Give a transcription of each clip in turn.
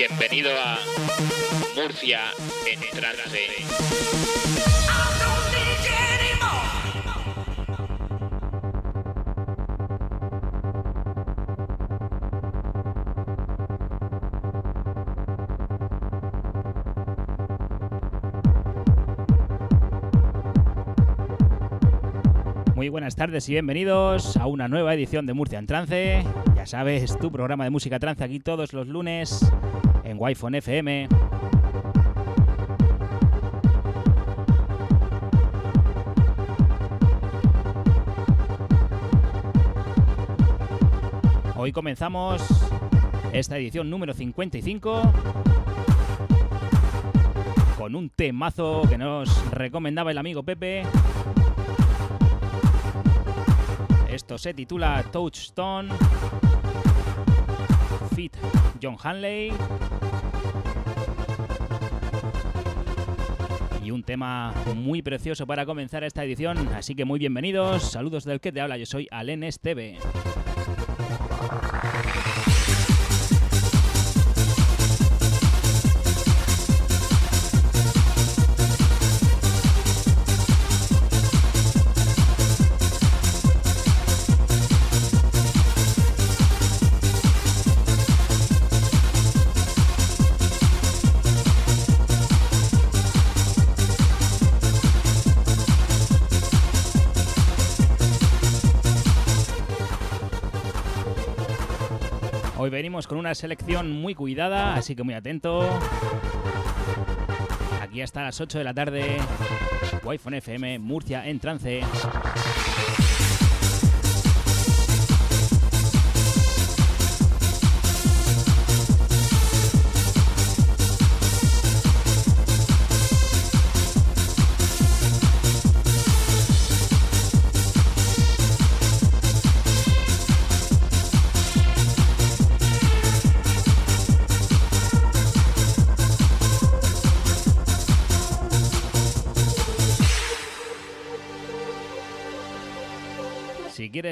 Bienvenido a Murcia en trance. Muy buenas tardes y bienvenidos a una nueva edición de Murcia en Trance. Ya sabes, tu programa de música trance aquí todos los lunes Wi-Fi FM. Hoy comenzamos esta edición número 55 con un temazo que nos recomendaba el amigo Pepe Esto se titula Touchstone Fit John Hanley. Un tema muy precioso para comenzar esta edición, así que muy bienvenidos. Saludos del que te habla, yo soy Alen Esteve. Venimos con una selección muy cuidada, así que muy atento. Aquí hasta las 8 de la tarde, Wi-Fi FM, Murcia en trance.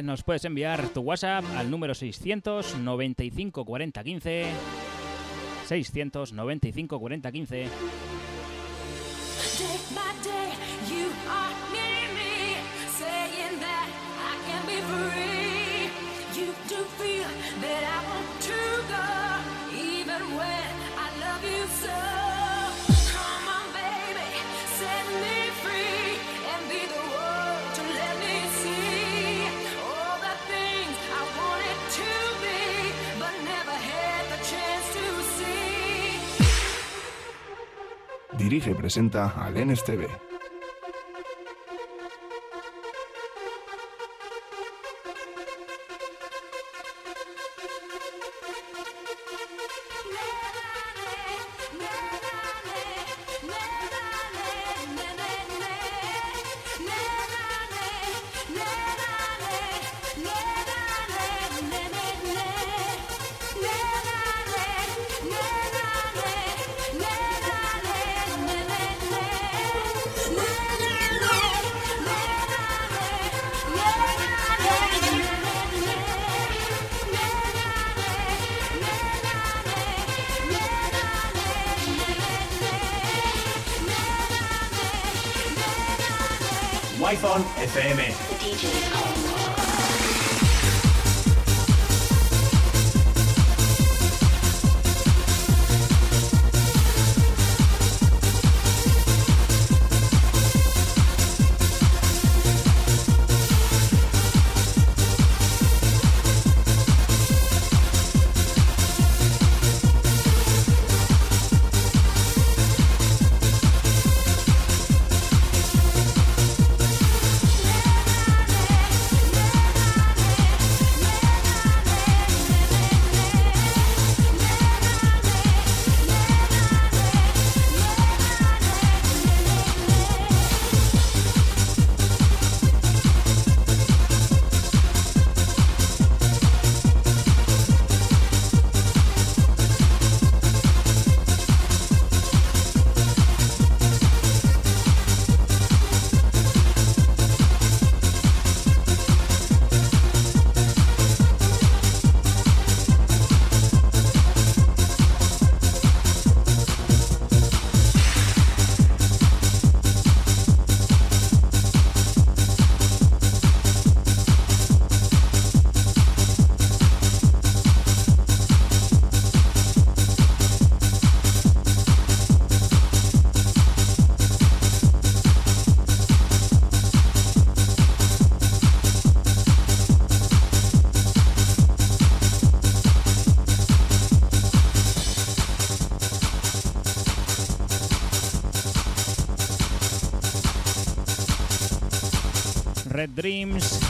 Nos puedes enviar tu WhatsApp al número 695 40 15 695 40 15 Day Dirige presenta al NSTV.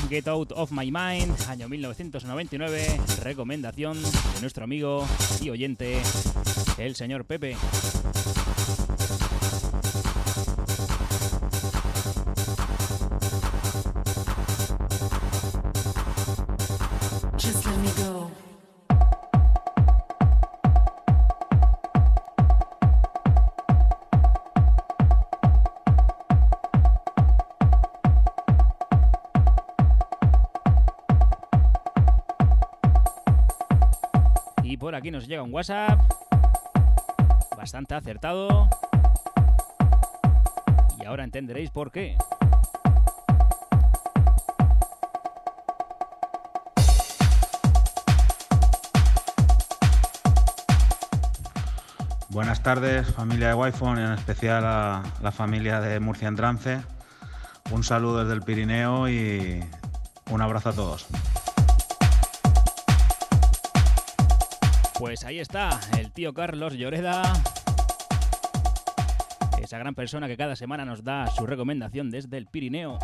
Get Out of My Mind, año 1999, recomendación de nuestro amigo y oyente, el señor Pepe. Aquí nos llega un WhatsApp, bastante acertado. Y ahora entenderéis por qué. Buenas tardes, familia de Wi-Fi, en especial a la familia de Murcia en Trance. Un saludo desde el Pirineo y un abrazo a todos. Pues ahí está, el tío Carlos Lloreda. Esa gran persona que cada semana nos da su recomendación desde el Pirineo.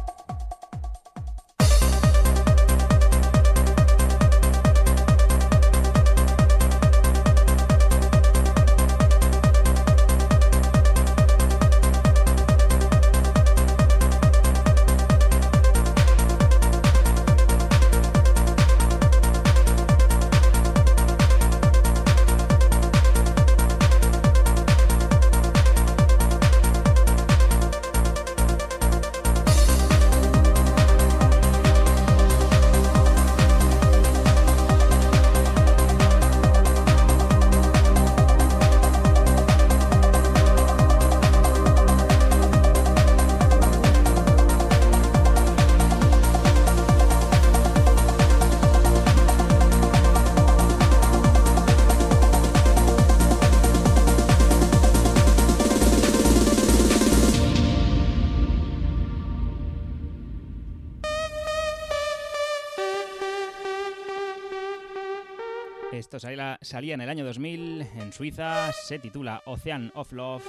Salía, en el año 2000 en Suiza, se titula Ocean of Love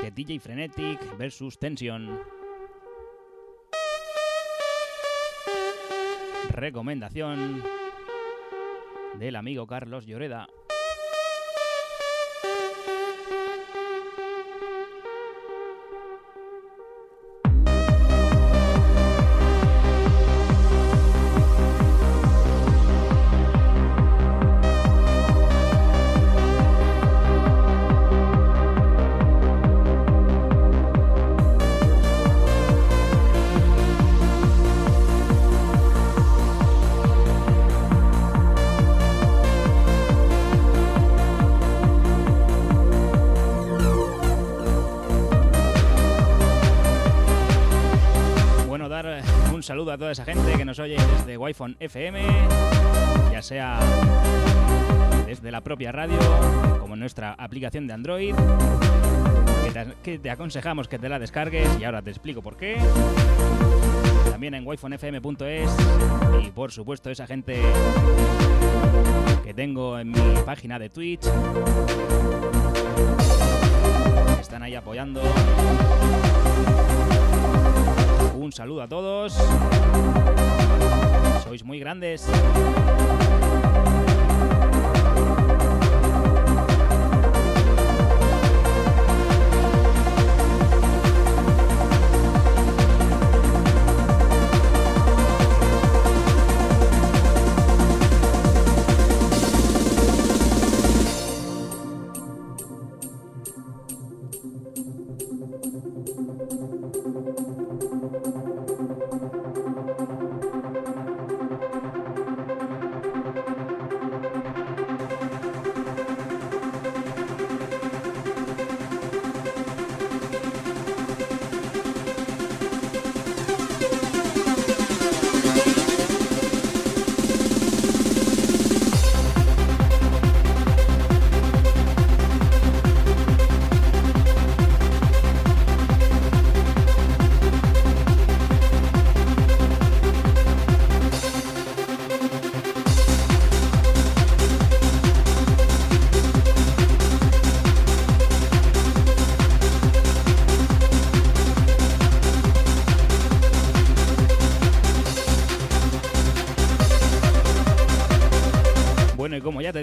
de DJ Frenetic versus Tension. Recomendación del amigo Carlos Lloreda. Toda esa gente que nos oye desde Wi-Fi FM, ya sea desde la propia radio, como nuestra aplicación de Android, que te, que te aconsejamos que te la descargues y ahora te explico por qué. También en wifonfm.es y por supuesto esa gente que tengo en mi página de Twitch. Están ahí apoyando. Un saludo a todos. Sois muy grandes.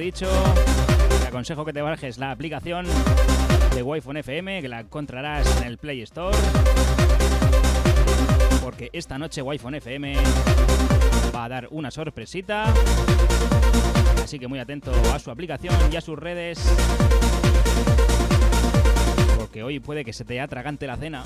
Dicho, te aconsejo que te bajes la aplicación de Wi-Fi FM, que la encontrarás en el Play Store. Porque esta noche Wi-Fi FM va a dar una sorpresita. Así que muy atento a su aplicación y a sus redes. Porque hoy puede que se te atragante la cena.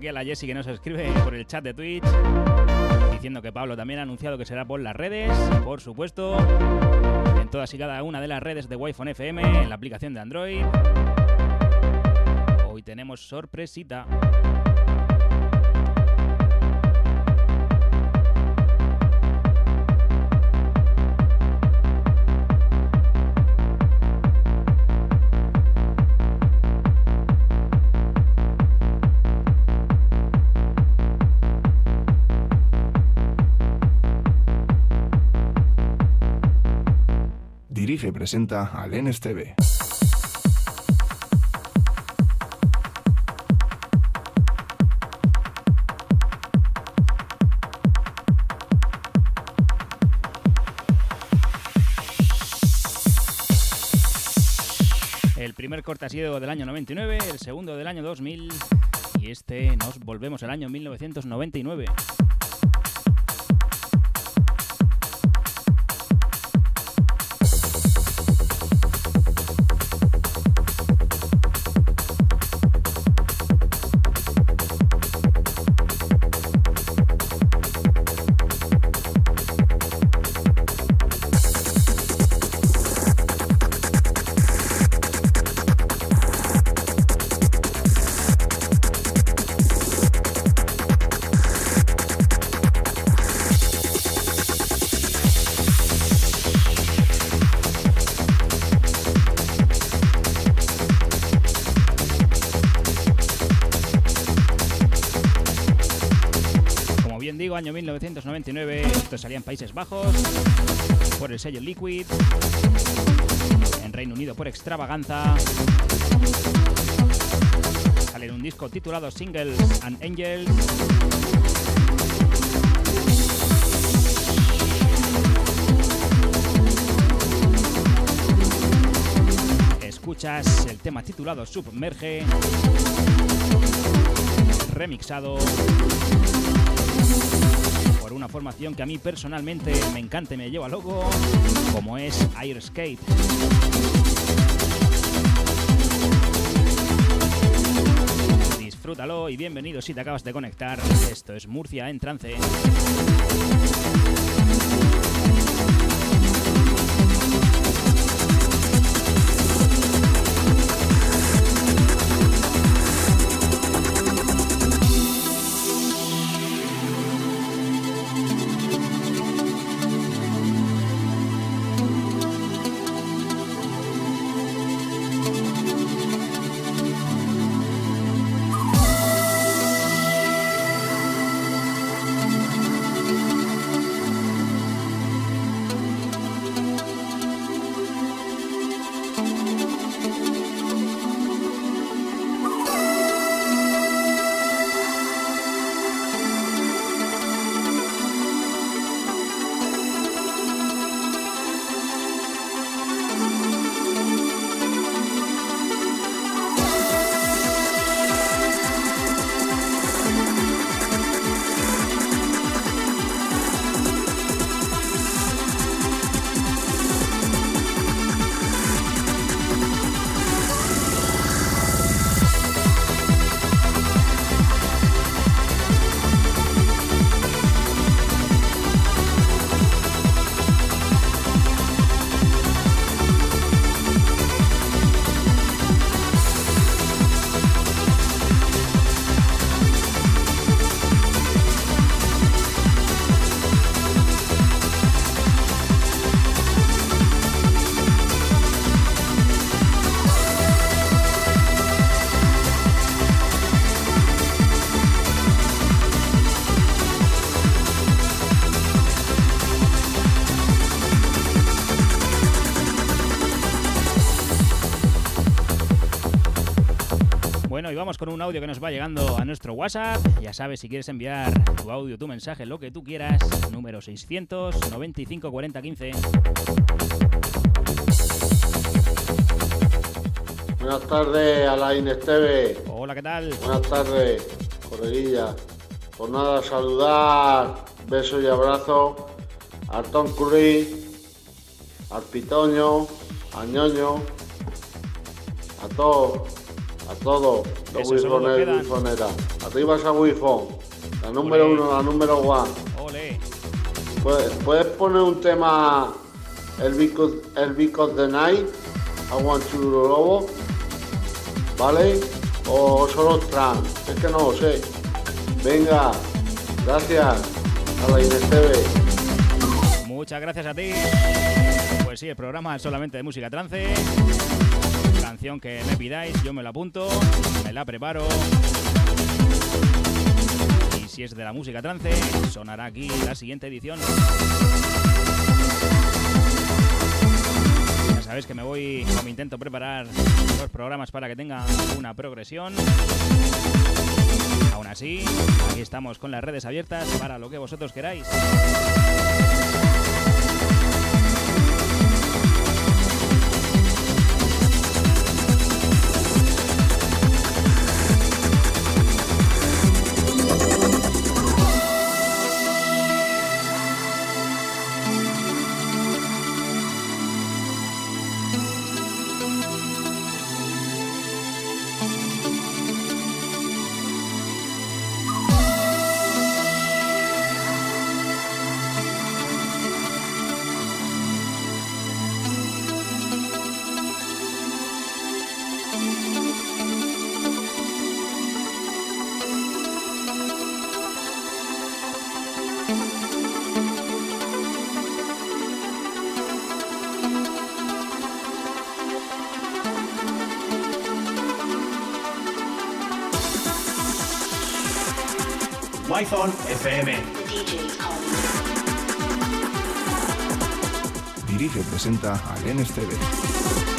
Jessy que nos escribe por el chat de Twitch diciendo que Pablo también ha anunciado que será por las redes, por supuesto, en todas y cada una de las redes de Wi-Fi FM, en la aplicación de Android. Hoy tenemos sorpresita. Dirige y presenta al NSTV. El primer corte ha sido del año 99, el segundo del año 2000 y este nos volvemos al año 1999. Año 1999. Esto salía en Países Bajos por el sello Liquid. En Reino Unido por Extravaganza. Sale un disco titulado Singles and Angels. Escuchas el tema titulado Submerge remixado por una formación que a mí personalmente me encanta y me lleva loco, como es Air Skate. Disfrútalo y bienvenido si te acabas de conectar. Esto es Murcia en trance. Vamos con un audio que nos va llegando a nuestro WhatsApp. Ya sabes, si quieres enviar tu audio, tu mensaje, lo que tú quieras, número 695 40 15. Buenas tardes, Alain Esteve. Hola, ¿qué tal? Buenas tardes, coleguilla. Por nada, saludar, besos y abrazos a Tom Curry, al Pitoño, a Ñoño, a todos, a todos los wifoneros wifoneras. Arriba esa wifon, la número uno, la número one. Ole. ¿Puedes, puedes poner un tema, el Because, el Because the Night, I Want to Lobo, ¿vale? O solo trans, es que no lo sé. Venga, gracias a la Inés TV. Muchas gracias a ti. Pues sí, el programa es solamente de música trance. Canción que me pidáis, yo me la apunto, me la preparo. Y si es de la música trance, sonará aquí la siguiente edición. Ya sabéis que me voy, o me intento preparar los programas para que tengan una progresión. Aún así, aquí estamos con las redes abiertas para lo que vosotros queráis. FM. Dirige y presenta a Lenes TV.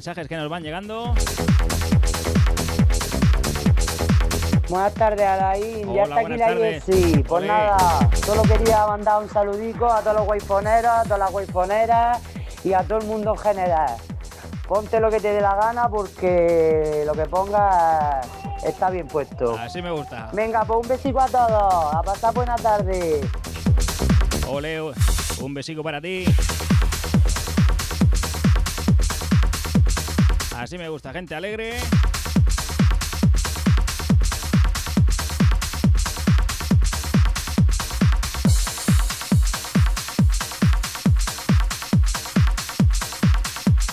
Mensajes que nos van llegando. Buenas tardes, Alain. ya está aquí la tardes. Pues Ole. nada, solo quería mandar un saludico a todos los guayfoneros, a todas las guayfoneras y a todo el mundo en general. Ponte lo que te dé la gana porque lo que pongas está bien puesto. Así me gusta. Venga, pues un besito a todos. A pasar buena tarde. Ole, un besico para ti. Así me gusta, gente alegre.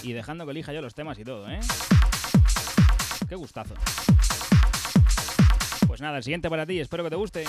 Y dejando que elija yo los temas y todo, ¿eh? Qué gustazo. Pues nada, el siguiente para ti, espero que te guste.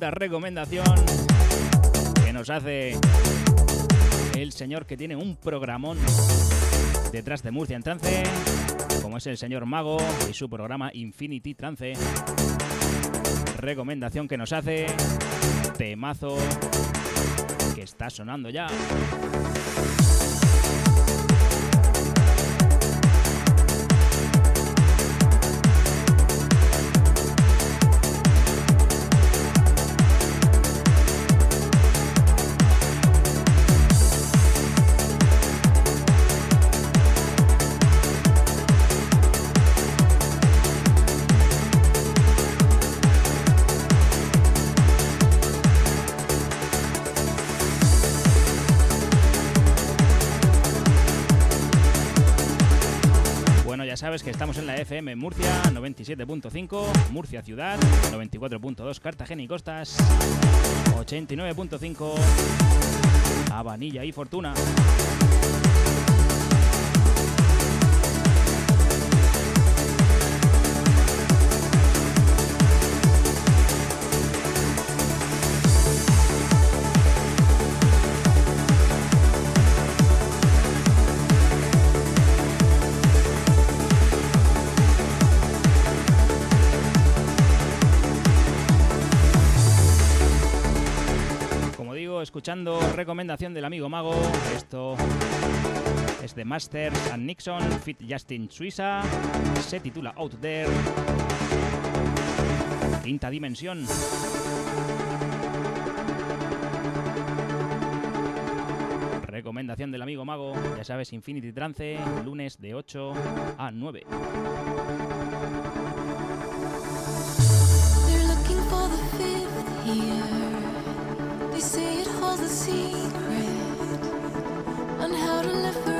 Recomendación que nos hace el señor que tiene un programón detrás de Murcia en trance, como es el señor Mago y su programa Infinity Trance. Recomendación que nos hace temazo que está sonando ya. FM Murcia 97.5, Murcia Ciudad 94.2, Cartagena y Costas 89.5, Habanilla y Fortuna. Escuchando recomendación del amigo Mago. Esto es de Masters and Nixon, Fit Justin Suiza. Se titula Out There. Quinta dimensión. Recomendación del amigo Mago, ya sabes, Infinity Trance, lunes de 8 a 9. They say holds a secret on how to live forever.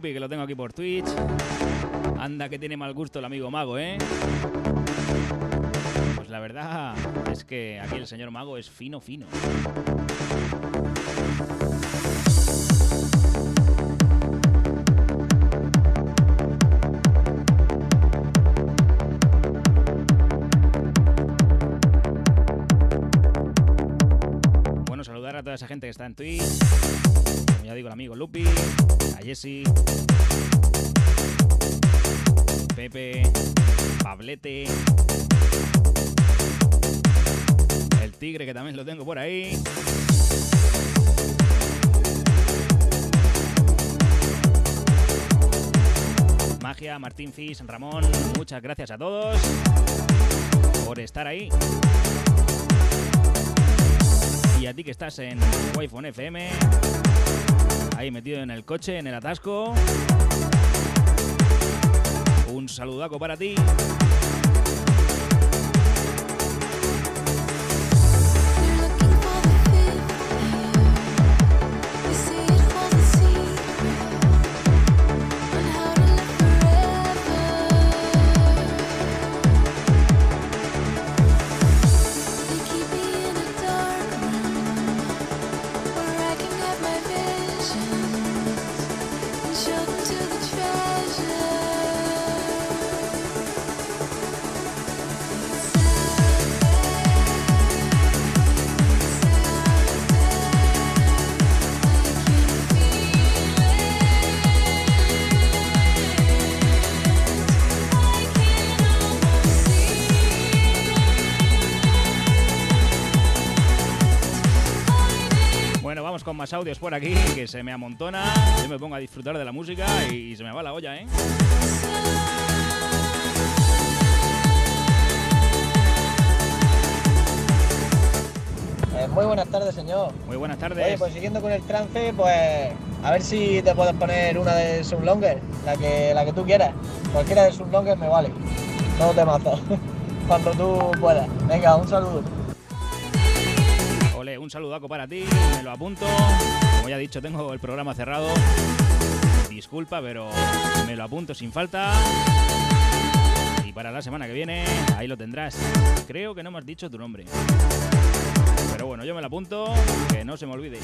Lupi, que lo tengo aquí por Twitch. Anda que tiene mal gusto el amigo Mago, ¿eh? Pues la verdad es que aquí el señor Mago es fino, fino. Bueno, saludar a toda esa gente que está en Twitch. Ya digo, el amigo Lupi, a Jesse, Pepe, Pablete, el tigre que también lo tengo por ahí. Magia, Martín Fis, Ramón, muchas gracias a todos por estar ahí. Y a ti que estás en Wi-Fi FM, ahí metido en el coche, en el atasco. Un saludaco para ti. Más audios por aquí, que se me amontona. Yo me pongo a disfrutar de la música y se me va la olla, ¿eh? Eh, muy buenas tardes, señor. Muy buenas tardes. Oye, pues siguiendo con el trance, pues a ver si te puedes poner una de Sunlonger, la que, la que tú quieras. Cualquiera de Sunlonger me vale. No te mato. Cuando tú puedas. Venga, un saludo. Un saludaco para ti, me lo apunto. Como ya he dicho, tengo el programa cerrado. Disculpa, pero me lo apunto sin falta. Y para la semana que viene, ahí lo tendrás. Creo que no me has dicho tu nombre. Pero bueno, yo me lo apunto, que no se me olvide.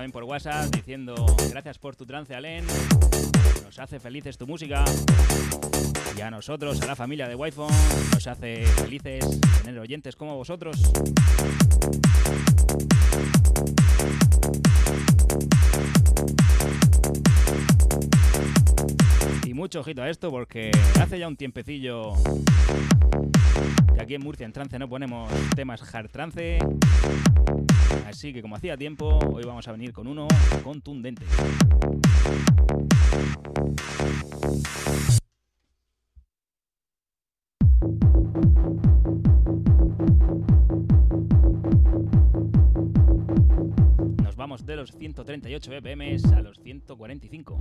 También por WhatsApp diciendo gracias por tu trance, Alen. Nos hace felices tu música. Y a nosotros, a la familia de Wi-Fi, nos hace felices tener oyentes como vosotros. Y mucho ojito a esto porque hace ya un tiempecillo que aquí en Murcia en trance no ponemos temas hard trance. Así que como hacía tiempo, hoy vamos a venir con uno contundente. Nos vamos de los 138 BPM a los 145.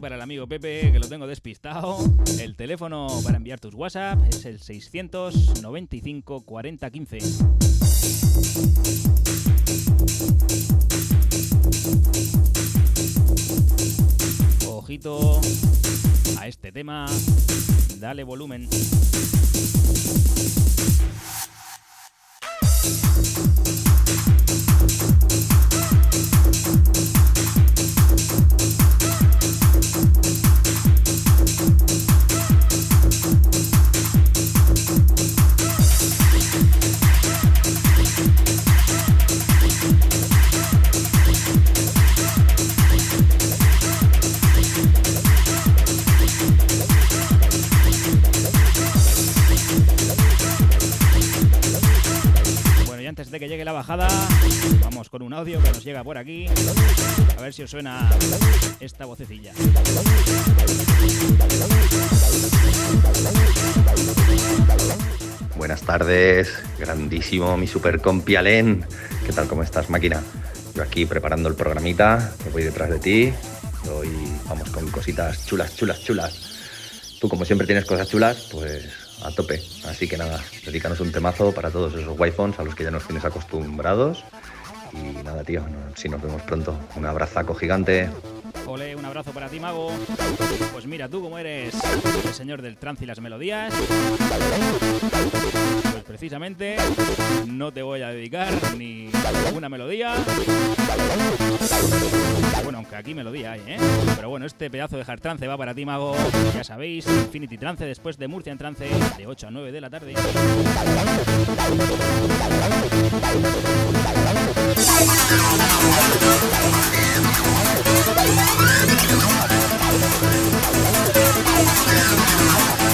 Para el amigo Pepe, que lo tengo despistado, el teléfono para enviar tus WhatsApp es el 695 40 15. Ojito a este tema, dale volumen. Con un audio que nos llega por aquí. A ver si os suena esta vocecilla. Buenas tardes, grandísimo mi super compi Alen. ¿Qué tal, cómo estás, máquina? Yo aquí preparando el programita, que voy detrás de ti. Hoy vamos con cositas chulas, chulas, chulas. Tú, como siempre, tienes cosas chulas, pues a tope. Así que nada, dedícanos un temazo para todos esos wi-phones a los que ya nos tienes acostumbrados. Y nada, tío, si nos vemos pronto. Un abrazaco gigante. Ole, un abrazo para ti, mago. Pues mira, tú como eres el señor del trance y las melodías, pues precisamente no te voy a dedicar ni una melodía. Bueno, aunque aquí melodía hay, ¿eh? Pero bueno, este pedazo de hard trance va para ti, mago. Ya sabéis, Infinity Trance después de Murcia en trance de 8 a 9 de la tarde. Esto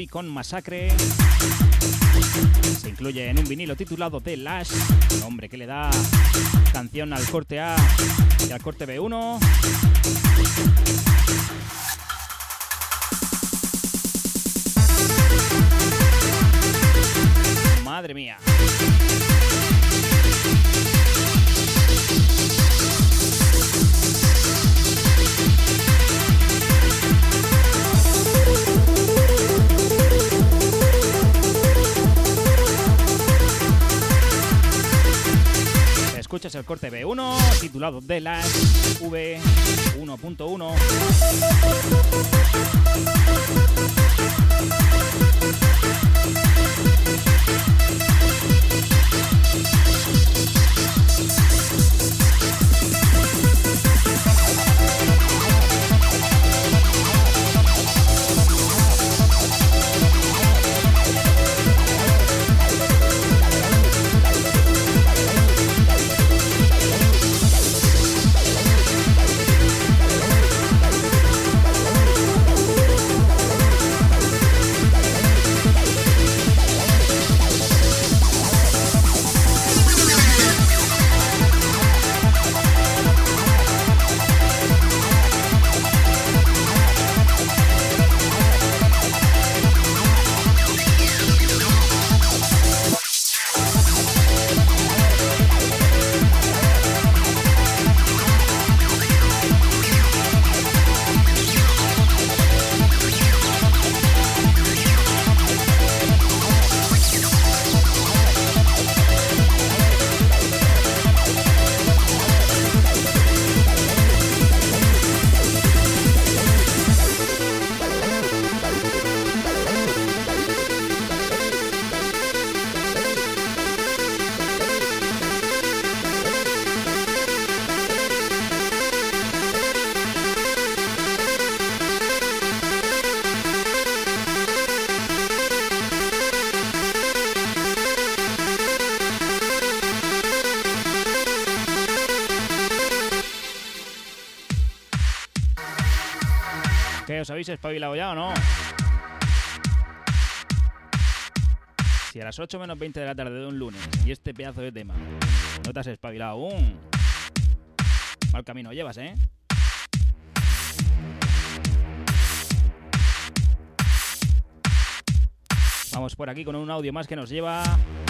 Rubicon Masacre. Se incluye en un vinilo titulado The Lash, nombre que le da canción al corte A y al corte B1. Madre mía. Escuchas el corte B1 titulado The Last V1.1. os habéis espabilado ya o no? Si a las 8 menos 20 de la tarde de un lunes y este pedazo de tema no te has espabilado aún, mal camino llevas, ¿eh? Vamos por aquí con un audio más que nos lleva.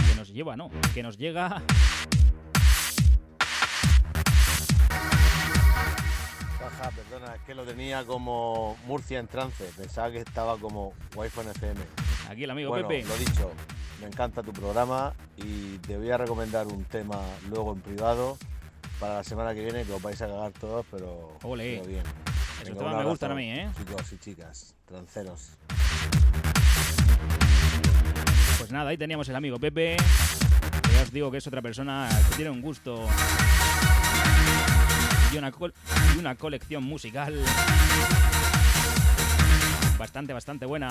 Que nos lleva, no. Que nos llega. Que lo tenía como Murcia en trance. Pensaba que estaba como Wi-Fi FM. Aquí el amigo bueno, Pepe. Lo dicho, me encanta tu programa y te voy a recomendar un tema luego en privado para la semana que viene que os vais a cagar todos, pero, Ole. pero bien. Esos temas me gustan a mí, ¿eh? Chicos y chicas, tranceros. Pues nada, ahí teníamos el amigo Pepe. que Ya os digo que es otra persona que tiene un gusto y una, col- y una colección musical bastante, bastante buena.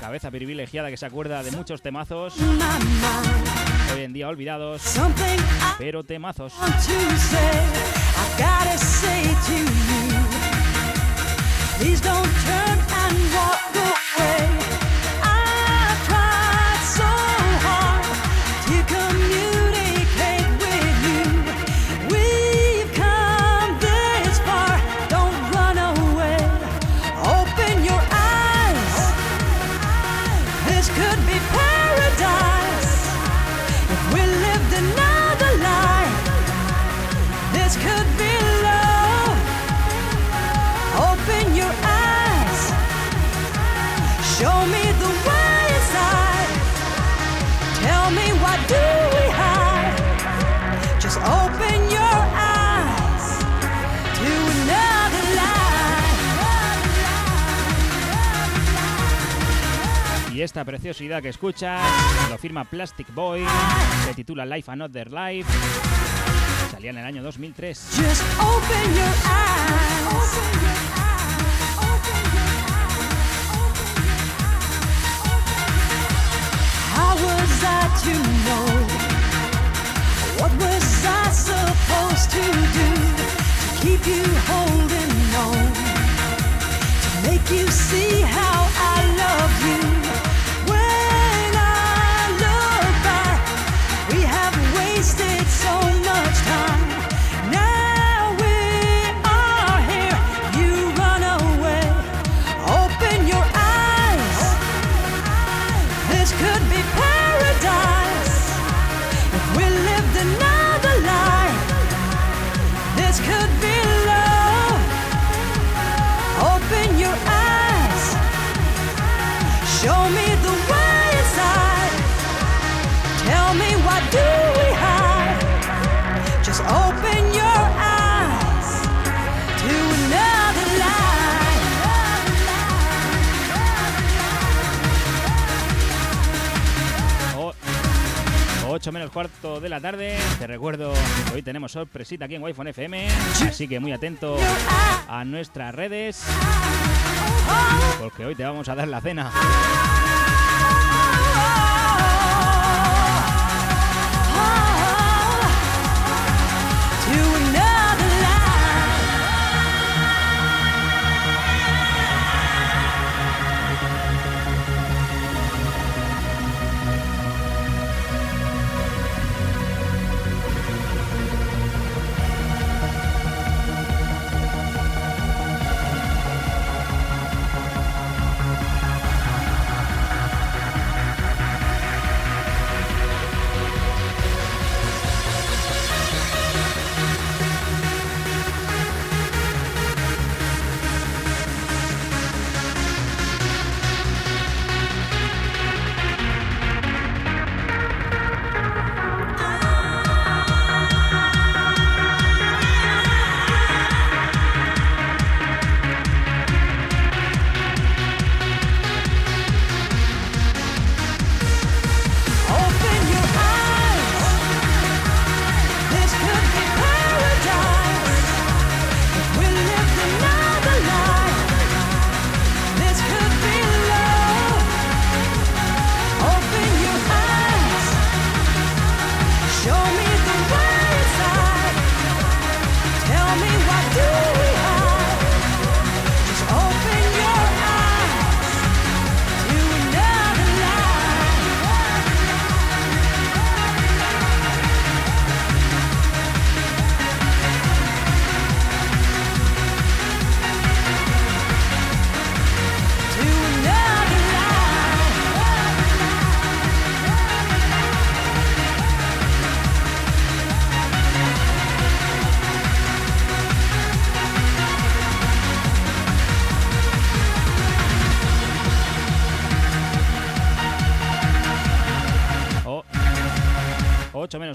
Cabeza privilegiada que se acuerda de muchos temazos, hoy en día olvidados, pero temazos. please don't turn and walk away. Esta preciosidad que escuchas lo firma Plastic Boy, se titula Life Another Life. Salía en el año 2003. Just open your eyes. How was I to know? What was I supposed to do to keep you 8 menos cuarto de la tarde. Te recuerdo que hoy tenemos sorpresita aquí en Wi-Fi FM. Así que muy atento a nuestras redes. Porque hoy te vamos a dar la cena.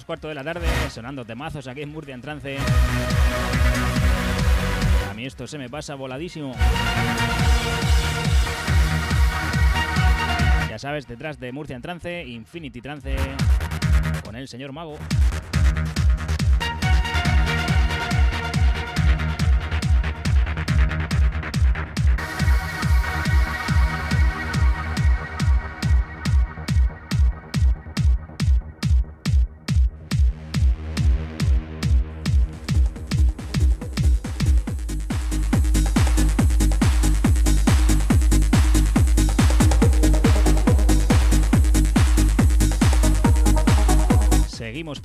Cuarto de la tarde, sonando temazos aquí en Murcia en trance. A mí esto se me pasa voladísimo. Ya sabes, detrás de Murcia en trance, Infinity Trance, con el señor Mago.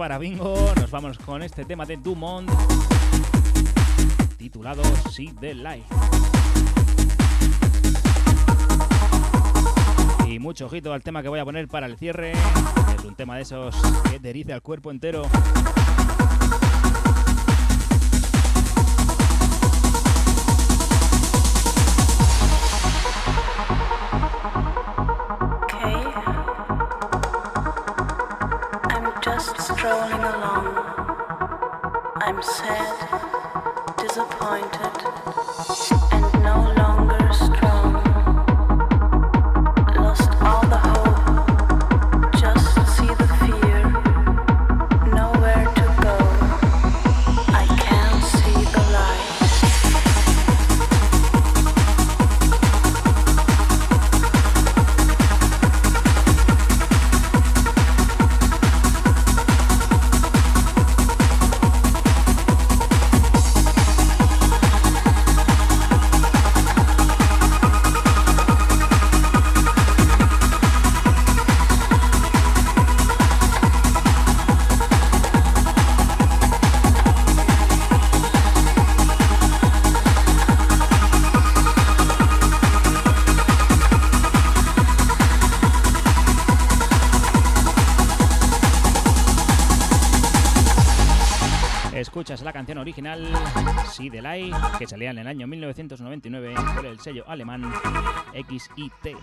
Para Bingo, nos vamos con este tema de Dumont titulado See the Light. Y mucho ojito al tema que voy a poner para el cierre, es un tema de esos que te eriza al cuerpo entero. Escuchas la canción original See the Light, que salía en el año 1999 por el sello alemán XIT.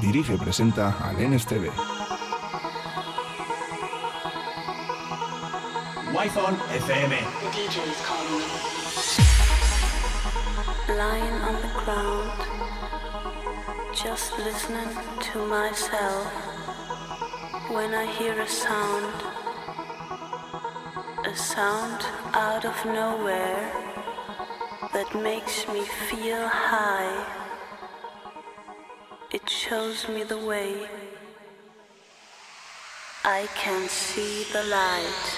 Dirige y presenta al NSTV. Wi-Fi FM. lying on the ground, just listening to myself. When I hear a sound, a sound out of nowhere that makes me feel high. It shows me the way. I can see the light.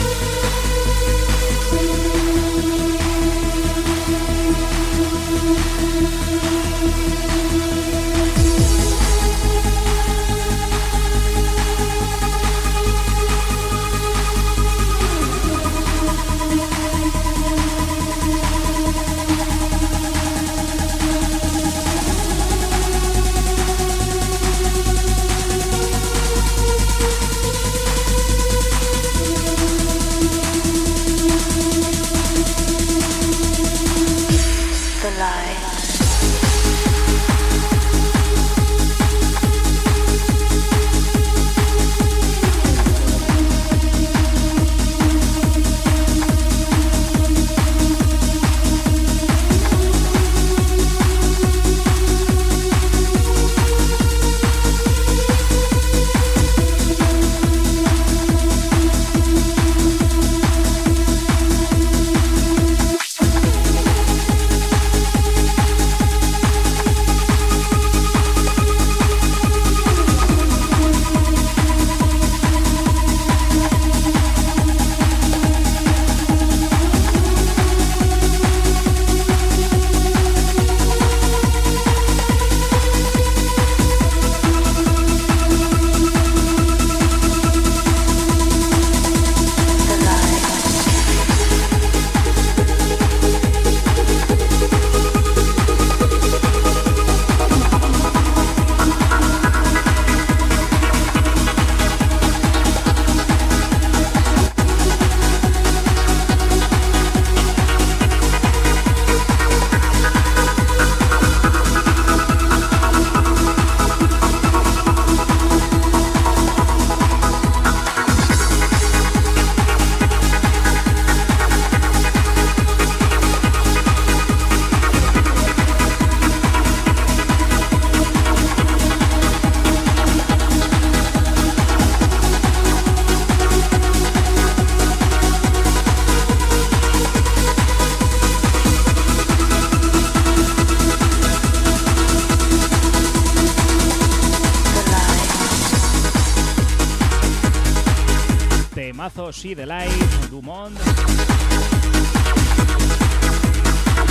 See the Light, Dumont.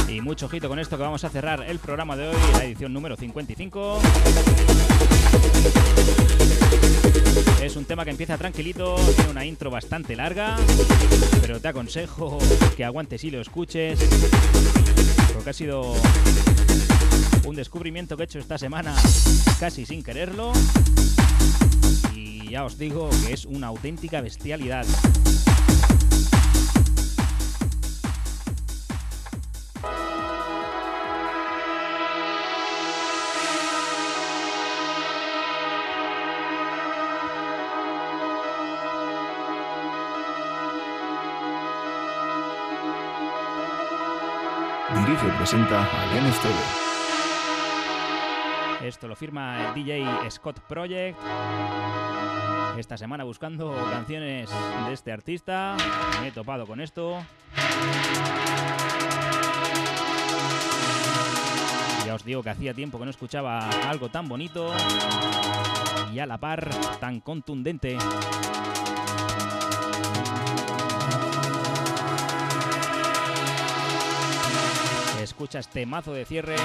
Y mucho ojito con esto que vamos a cerrar el programa de hoy, la edición número 55. Es un tema que empieza tranquilito, tiene una intro bastante larga, pero te aconsejo que aguantes y lo escuches, porque ha sido un descubrimiento que he hecho esta semana casi sin quererlo. Y ya os digo que es una auténtica bestialidad. Dirige y presenta al NSTV. Esto lo firma el DJ Scott Project. Esta semana buscando canciones de este artista. Me he topado con esto. Ya os digo que hacía tiempo que no escuchaba algo tan bonito y a la par tan contundente. Escucha este mazo de cierre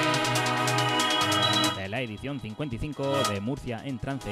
la edición 55 de Murcia en trance.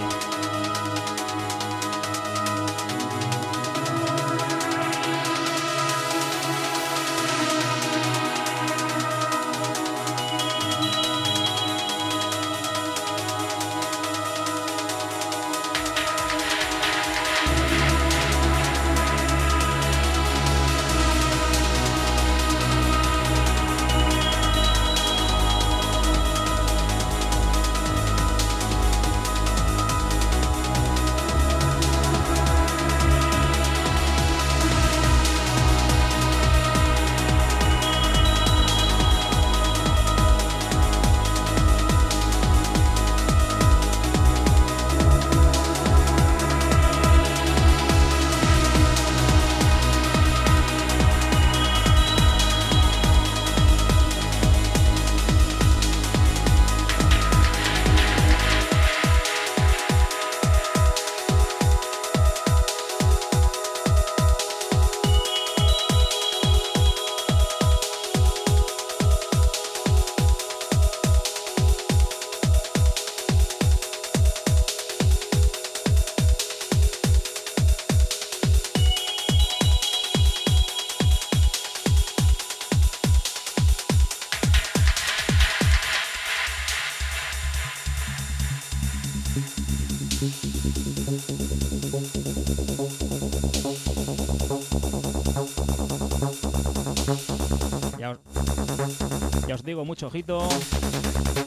Digo, mucho ojito.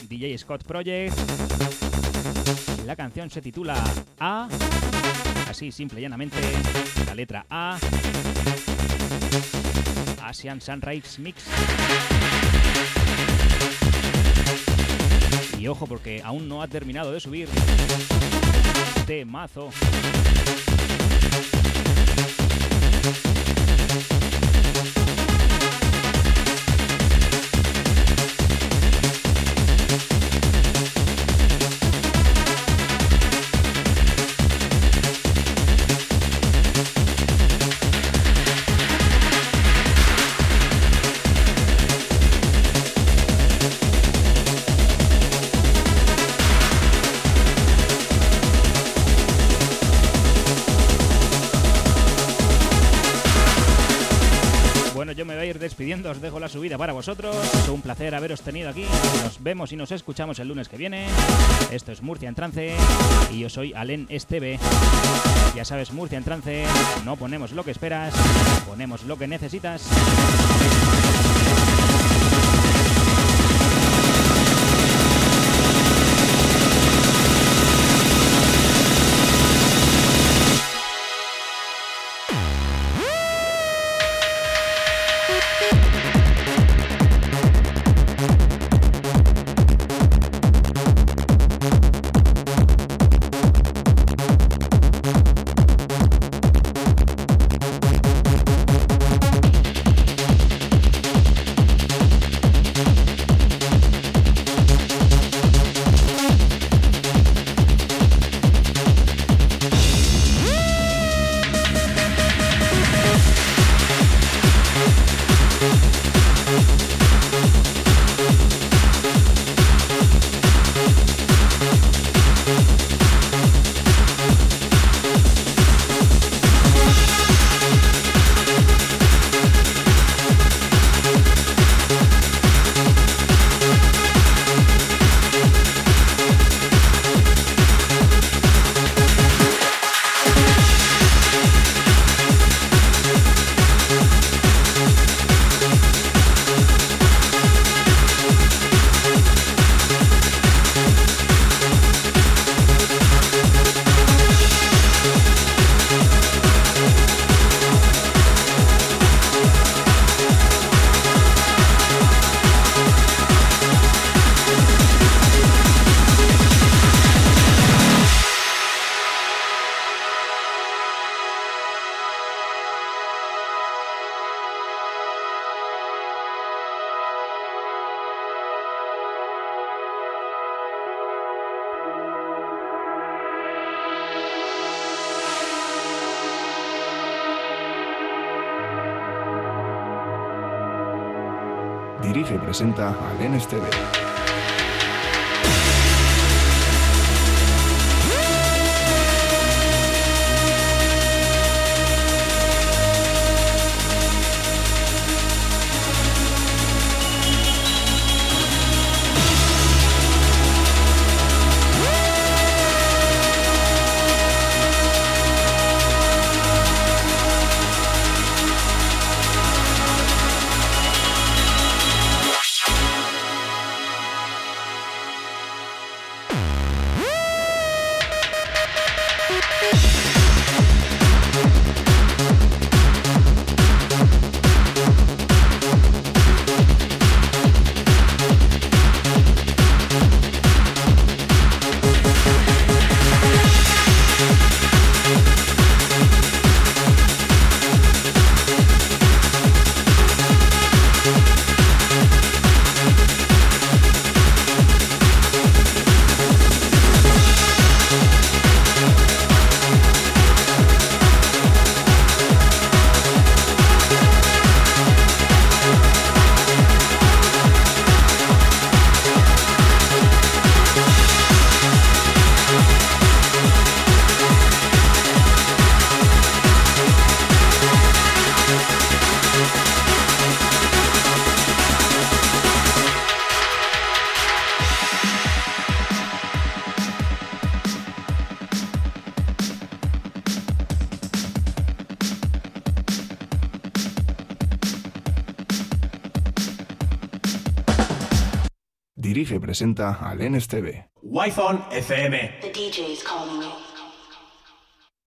DJ Scott Project. La canción se titula A. Así, simple y llanamente. La letra A. Asian Sunrise Mix. Y ojo, porque aún no ha terminado de subir. Temazo. Bueno, la subida para vosotros. Es un placer haberos tenido aquí. Nos vemos y nos escuchamos el lunes que viene. Esto es Murcia en Trance y yo soy Alen Esteve. Ya sabes, Murcia en Trance, no ponemos lo que esperas, ponemos lo que necesitas. Presenta al NSTV. Presenta al NSTV. Wi-Fi FM. The DJ is calling you.